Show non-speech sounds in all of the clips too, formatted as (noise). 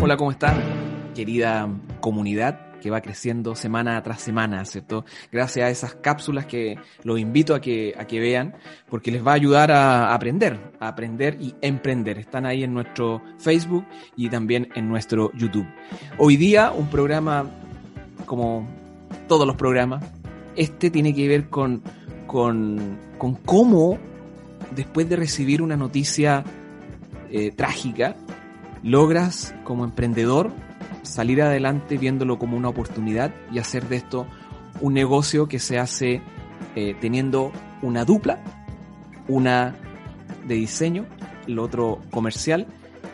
Hola, ¿cómo están? Querida comunidad que va creciendo semana tras semana, ¿cierto? Gracias a esas cápsulas que los invito a que, a que vean, porque les va a ayudar a aprender, a aprender y emprender. Están ahí en nuestro Facebook y también en nuestro YouTube. Hoy día un programa como todos los programas, este tiene que ver con, con, con cómo después de recibir una noticia eh, trágica, logras como emprendedor salir adelante viéndolo como una oportunidad y hacer de esto un negocio que se hace eh, teniendo una dupla, una de diseño, el otro comercial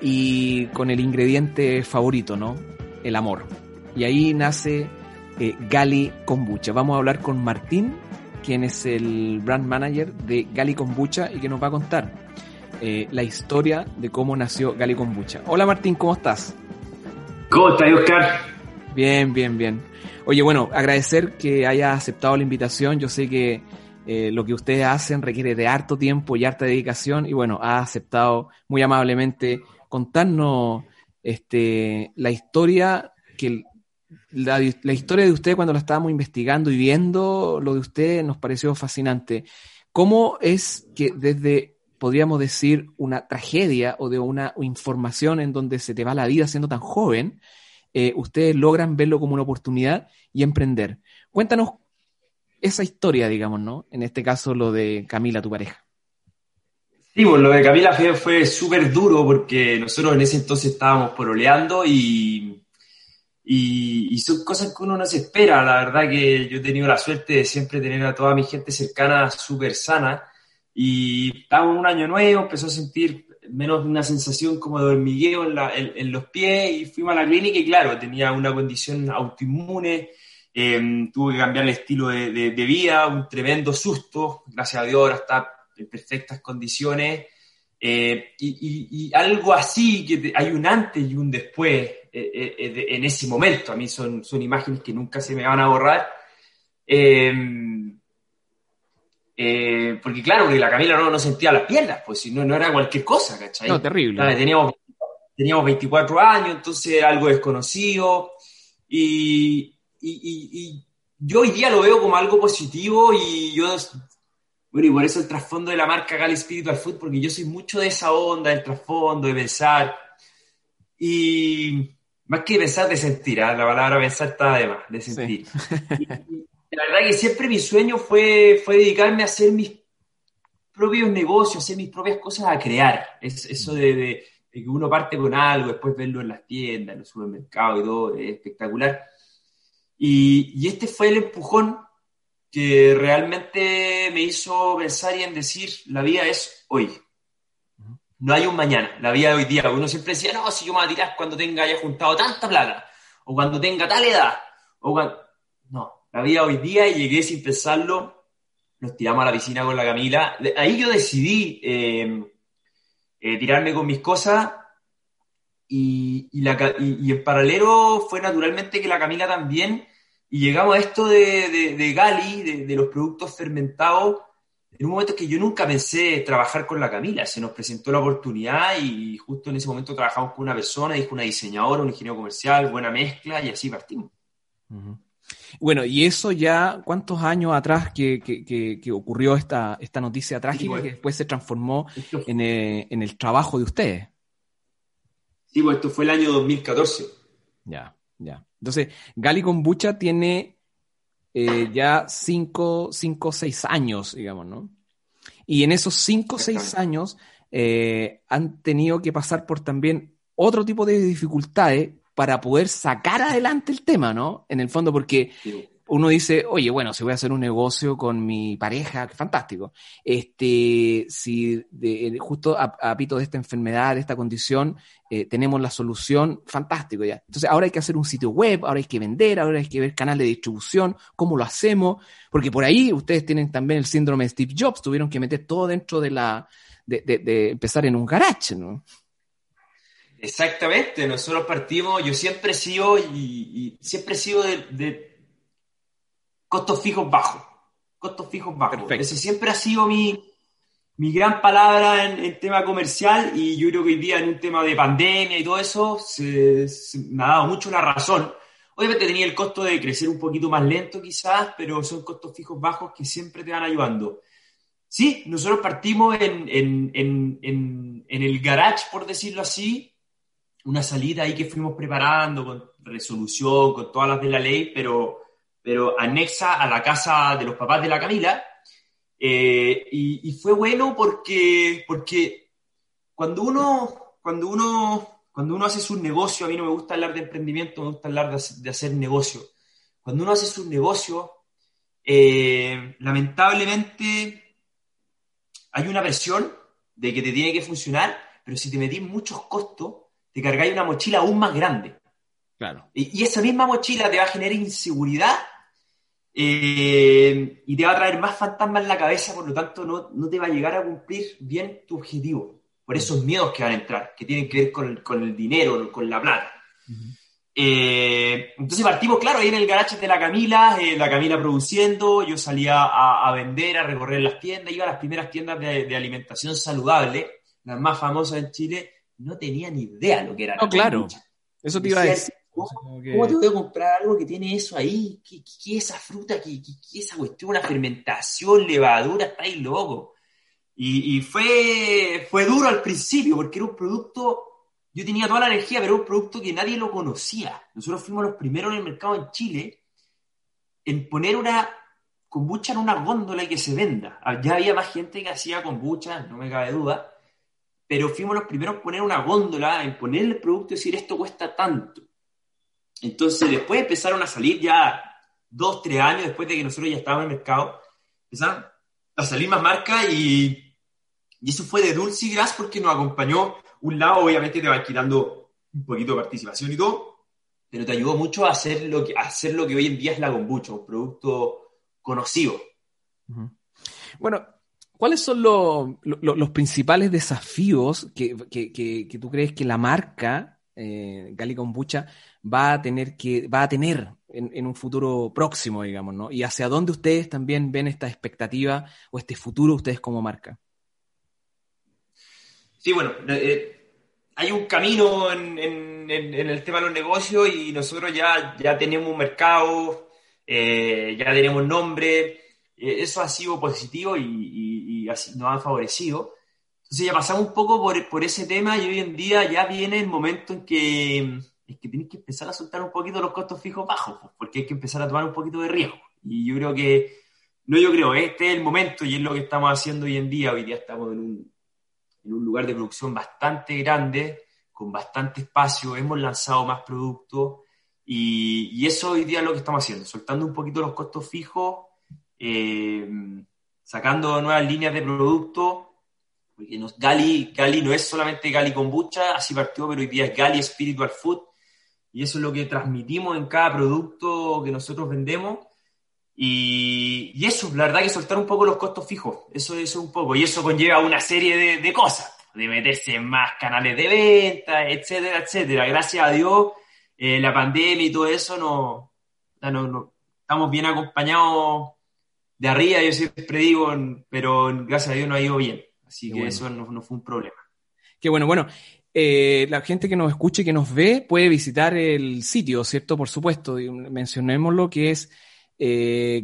y con el ingrediente favorito, ¿no? El amor. Y ahí nace eh, Gali Kombucha. Vamos a hablar con Martín, quien es el brand manager de Gali Kombucha y que nos va a contar eh, la historia de cómo nació Gali Kombucha. Hola Martín, ¿cómo estás? ¿Cómo estás, Oscar? Bien, bien, bien. Oye, bueno, agradecer que haya aceptado la invitación. Yo sé que eh, lo que ustedes hacen requiere de harto tiempo y harta dedicación y bueno, ha aceptado muy amablemente contarnos este, la historia que la, la, historia de usted cuando la estábamos investigando y viendo lo de usted nos pareció fascinante. ¿Cómo es que desde podríamos decir, una tragedia o de una información en donde se te va la vida siendo tan joven, eh, ustedes logran verlo como una oportunidad y emprender. Cuéntanos esa historia, digamos, ¿no? En este caso, lo de Camila, tu pareja. Sí, pues lo de Camila fue, súper duro porque nosotros en ese entonces estábamos poroleando y, y, y, son cosas que uno no se espera. La verdad que yo he tenido la suerte de siempre tener a toda mi gente cercana súper sana y estaba un año nuevo, empezó a sentir menos una sensación como de hormigueo en, la, en, los pies y fuimos a la clínica y claro, tenía una condición autoinmune, eh, tuve que cambiar el estilo de, de, de, vida, un tremendo susto, gracias a Dios ahora está en perfectas condiciones. Eh, y, y, y, algo así, que hay un antes y un después eh, eh en ese momento. A mí son, son imágenes que nunca se me van a borrar. Eh, porque claro, porque la Camila no, no sentía las piernas, pues si no, no era cualquier cosa, ¿cachai? No, terrible. Claro, teníamos, teníamos 24 años, entonces era algo desconocido. Y, y, y, y, yo hoy día lo veo como algo positivo y yo, bueno, y por eso el trasfondo de la marca Gali Spiritual Food, porque yo soy mucho de esa onda, del trasfondo, de pensar. Y más que pensar, de sentir, ¿eh? la palabra pensar está de más, de sentir. Sí. (laughs) La verdad que siempre mi sueño fue, fue dedicarme a hacer mis propios negocios, hacer mis propias cosas, a crear. Es, eso de, de, de, que uno parte con algo, después verlo en las tiendas, en los supermercados y todo, es espectacular. Y, y este fue el empujón que realmente me hizo pensar y en decir, la vida es hoy. No hay un mañana, la vida de hoy día. Uno siempre decía, no, si yo me voy a tirar cuando tenga haya juntado tanta plata, o cuando tenga tal edad, o cuando... No, la vida hoy día y llegué sin pensarlo, nos tiramos a la piscina con la Camila. Ahí yo decidí eh, eh, tirarme con mis cosas y, y, la, y, y, en paralelo fue naturalmente que la Camila también, y llegamos a esto de, de, de Gali, de, de, los productos fermentados, en un momento que yo nunca pensé trabajar con la Camila, se nos presentó la oportunidad y justo en ese momento trabajamos con una persona, dijo una diseñadora, un ingeniero comercial, buena mezcla y así partimos. Uh -huh. Bueno, y eso ya, ¿cuántos años atrás que, que, que, que ocurrió esta, esta noticia trágica sí, bueno. que después se transformó en el, en el, trabajo de ustedes? Sí, pues esto fue el año 2014. Ya, ya. Entonces, Gali Kombucha tiene eh, ya 5 o 6 años, digamos, ¿no? Y en esos 5 o 6 años eh, han tenido que pasar por también otro tipo de dificultades para poder sacar adelante el tema, ¿no? En el fondo, porque uno dice, oye, bueno, si voy a hacer un negocio con mi pareja, fantástico. Este, si de, justo a, a, pito de esta enfermedad, de esta condición, eh, tenemos la solución, fantástico ya. Entonces, ahora hay que hacer un sitio web, ahora hay que vender, ahora hay que ver canal de distribución, cómo lo hacemos, porque por ahí ustedes tienen también el síndrome de Steve Jobs, tuvieron que meter todo dentro de la, de, de, de empezar en un garage, ¿no? Exactamente, nosotros partimos, yo siempre he sido y, y siempre he sido de, de, costos fijos bajos, costos fijos bajos. Perfecto. Ese siempre ha sido mi, mi gran palabra en, tema comercial y yo creo que hoy día en un tema de pandemia y todo eso se, me ha dado mucho la razón. Obviamente tenía el costo de crecer un poquito más lento quizás, pero son costos fijos bajos que siempre te van ayudando. Sí, nosotros partimos en, en, en, en el garage, por decirlo así, una salida ahí que fuimos preparando con resolución, con todas las de la ley, pero, pero anexa a la casa de los papás de la Camila eh, y, fue bueno porque, porque cuando, uno, cuando, uno, cuando uno hace su negocio, a mí no me gusta hablar de emprendimiento, me gusta hablar de, hacer negocio. Cuando uno hace su negocio, eh, lamentablemente hay una presión de que te tiene que funcionar, pero si te metís muchos costos, te cargáis una mochila aún más grande. Claro. Y, y, esa misma mochila te va a generar inseguridad eh, y te va a traer más fantasmas en la cabeza, por lo tanto no, no, te va a llegar a cumplir bien tu objetivo, por esos miedos que van a entrar, que tienen que ver con el, con el dinero, con la plata. eh, entonces partimos, claro, ahí en el garage de la Camila, eh, la Camila produciendo, yo salía a, a, vender, a recorrer las tiendas, iba a las primeras tiendas de, de, alimentación saludable, las más famosas en Chile, no tenía ni idea lo que era. No, claro, eso te iba a decir. ¿Cómo, te voy a comprar algo que tiene eso ahí? ¿Qué, qué, esa fruta? ¿Qué, qué, esa cuestión? Una fermentación, levadura, está ahí loco. Y, y, fue, fue duro al principio porque era un producto, yo tenía toda la energía, pero era un producto que nadie lo conocía. Nosotros fuimos los primeros en el mercado en Chile en poner una kombucha en una góndola y que se venda. Ya había más gente que hacía kombucha, no me cabe duda, pero fuimos los primeros en poner una góndola, en poner el producto y decir esto cuesta tanto. Entonces, después empezaron a salir ya dos, tres años después de que nosotros ya estábamos en el mercado, empezaron a salir más marcas y, y eso fue de Dulce Gras porque nos acompañó. Un lado, obviamente, te va quitando un poquito de participación y todo, pero te ayudó mucho a hacer lo que, a hacer lo que hoy en día es la kombucha, un producto conocido. Bueno, ¿cuáles son los, los, principales desafíos que, que, que, tú crees que la marca eh, Gali Kombucha va a tener que, va a tener en, un futuro próximo, digamos, ¿no? Y hacia dónde ustedes también ven esta expectativa o este futuro ustedes como marca. Sí, bueno, eh, hay un camino en, el tema de los negocios y nosotros ya, ya tenemos un mercado, eh, ya tenemos nombre, eh, eso ha sido positivo y nos ha favorecido. Entonces ya pasamos un poco por, por, ese tema y hoy en día ya viene el momento en que, es que tienes que empezar a soltar un poquito los costos fijos bajos, pues, porque hay que empezar a tomar un poquito de riesgo. Y yo creo que, no yo creo, este es el momento y es lo que estamos haciendo hoy en día. Hoy día estamos en un, en un lugar de producción bastante grande, con bastante espacio, hemos lanzado más productos y, y, eso hoy día es lo que estamos haciendo, soltando un poquito los costos fijos, eh, sacando nuevas líneas de producto porque nos, Gali, Gali no es solamente Gali kombucha, así partió, pero hoy día es Gali Spiritual Food, y eso es lo que transmitimos en cada producto que nosotros vendemos. Y, y eso, la verdad que soltar un poco los costos fijos, eso, es un poco, y eso conlleva una serie de, cosas, de meterse en más canales de venta, etcétera, etcétera. Gracias a Dios, eh, la pandemia y todo eso, no, no, no, estamos bien acompañados de arriba, yo siempre digo, pero gracias a Dios nos ha ido bien. Así que eso no, no, fue un problema. Qué bueno, bueno. Eh, la gente que nos escuche, que nos ve, puede visitar el sitio, ¿cierto? Por supuesto, mencionemos lo que es eh,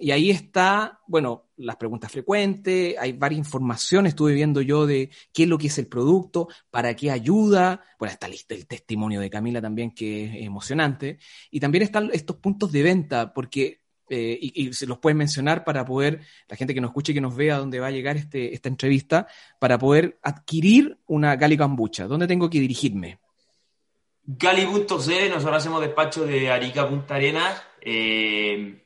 y ahí está, bueno, las preguntas frecuentes, hay varias informaciones, estuve viendo yo de qué es lo que es el producto, para qué ayuda, bueno, está el testimonio de Camila también que es emocionante, y también están estos puntos de venta, porque eh, y, se los pueden mencionar para poder, la gente que nos escuche y que nos vea dónde va a llegar este, esta entrevista, para poder adquirir una Gali Cambucha. ¿Dónde tengo que dirigirme? Gali.cl, nosotros hacemos despacho de Arica Punta Arenas. Eh,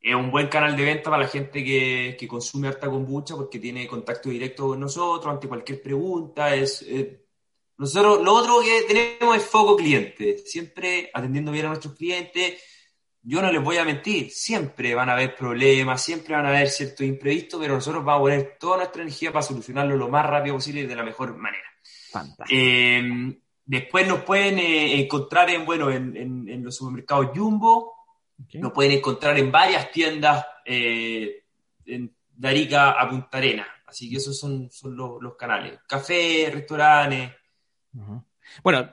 es un buen canal de venta para la gente que, que, consume harta kombucha porque tiene contacto directo con nosotros ante cualquier pregunta. Es, eh, nosotros, lo otro que tenemos es foco cliente, siempre atendiendo bien a nuestros clientes yo no les voy a mentir, siempre van a haber problemas, siempre van a haber ciertos imprevistos, pero nosotros vamos a poner toda nuestra energía para solucionarlo lo más rápido posible y de la mejor manera. Eh, después nos pueden eh, encontrar en, bueno, en, en, los supermercados Jumbo, nos pueden encontrar en varias tiendas, eh, en de Arica a Punta Arena. Así que esos son, son los, canales. Café, restaurantes. Bueno,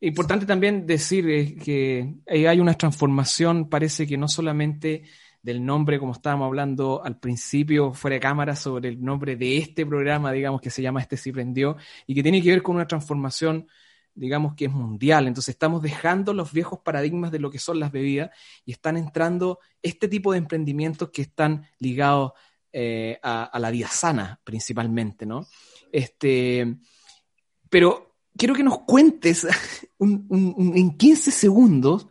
importante también decir eh, que hay una transformación, parece que no solamente del nombre, como estábamos hablando al principio, fuera de cámara, sobre el nombre de este programa, digamos, que se llama Este sí prendió, y que tiene que ver con una transformación, digamos, que es mundial. Entonces estamos dejando los viejos paradigmas de lo que son las bebidas y están entrando este tipo de emprendimientos que están ligados eh, a, la vida sana, principalmente, ¿no? Este, pero quiero que nos cuentes (laughs) en 15 segundos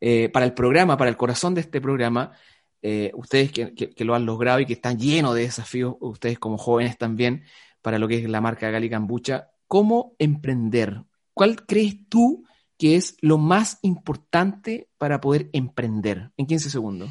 eh, para el programa, para el corazón de este programa, eh, ustedes que, lo han logrado y que están llenos de desafíos, ustedes como jóvenes también, para lo que es la marca Gali Cambucha, ¿cómo emprender? ¿Cuál crees tú que es lo más importante para poder emprender? En 15 segundos.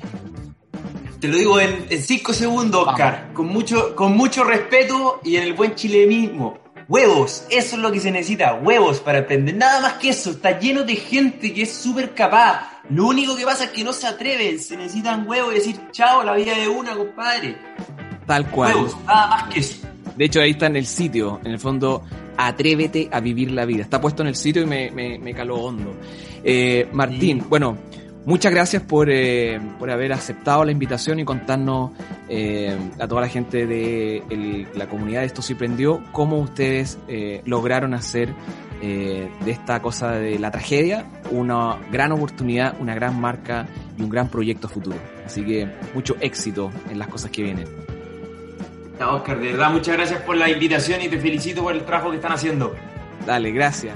Te lo digo en 5 segundos, Oscar, con mucho, con mucho respeto y en el buen chile mismo. Huevos, eso es lo que se necesita, huevos para emprender. Nada más que eso, está lleno de gente que es súper capaz, lo único que pasa es que no se atreven, se necesitan huevos y decir, chao, la vida de una, compadre. Tal cual. Huevos, nada más que eso. De hecho, ahí está en el sitio, en el fondo, atrévete a vivir la vida. Está puesto en el sitio y me, me, caló hondo. Eh, Martín, bueno, muchas gracias por, eh, por, haber aceptado la invitación y contarnos eh, a toda la gente de la comunidad de Esto Sí Prendió cómo ustedes lograron hacer eh, de esta cosa de la tragedia, una gran oportunidad, una gran marca y un gran proyecto futuro. Así que mucho éxito en las cosas que vienen. Oscar, de verdad muchas gracias por la invitación y te felicito por el trabajo que están haciendo. Dale, gracias.